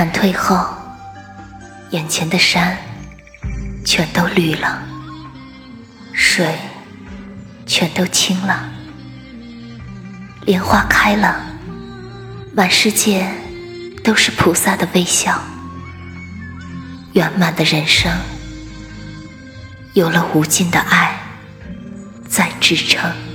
晚退后眼前的山全都绿了水全都清了莲花开了满世界都是菩萨的微笑圆满的人生有了无尽的爱在支撑。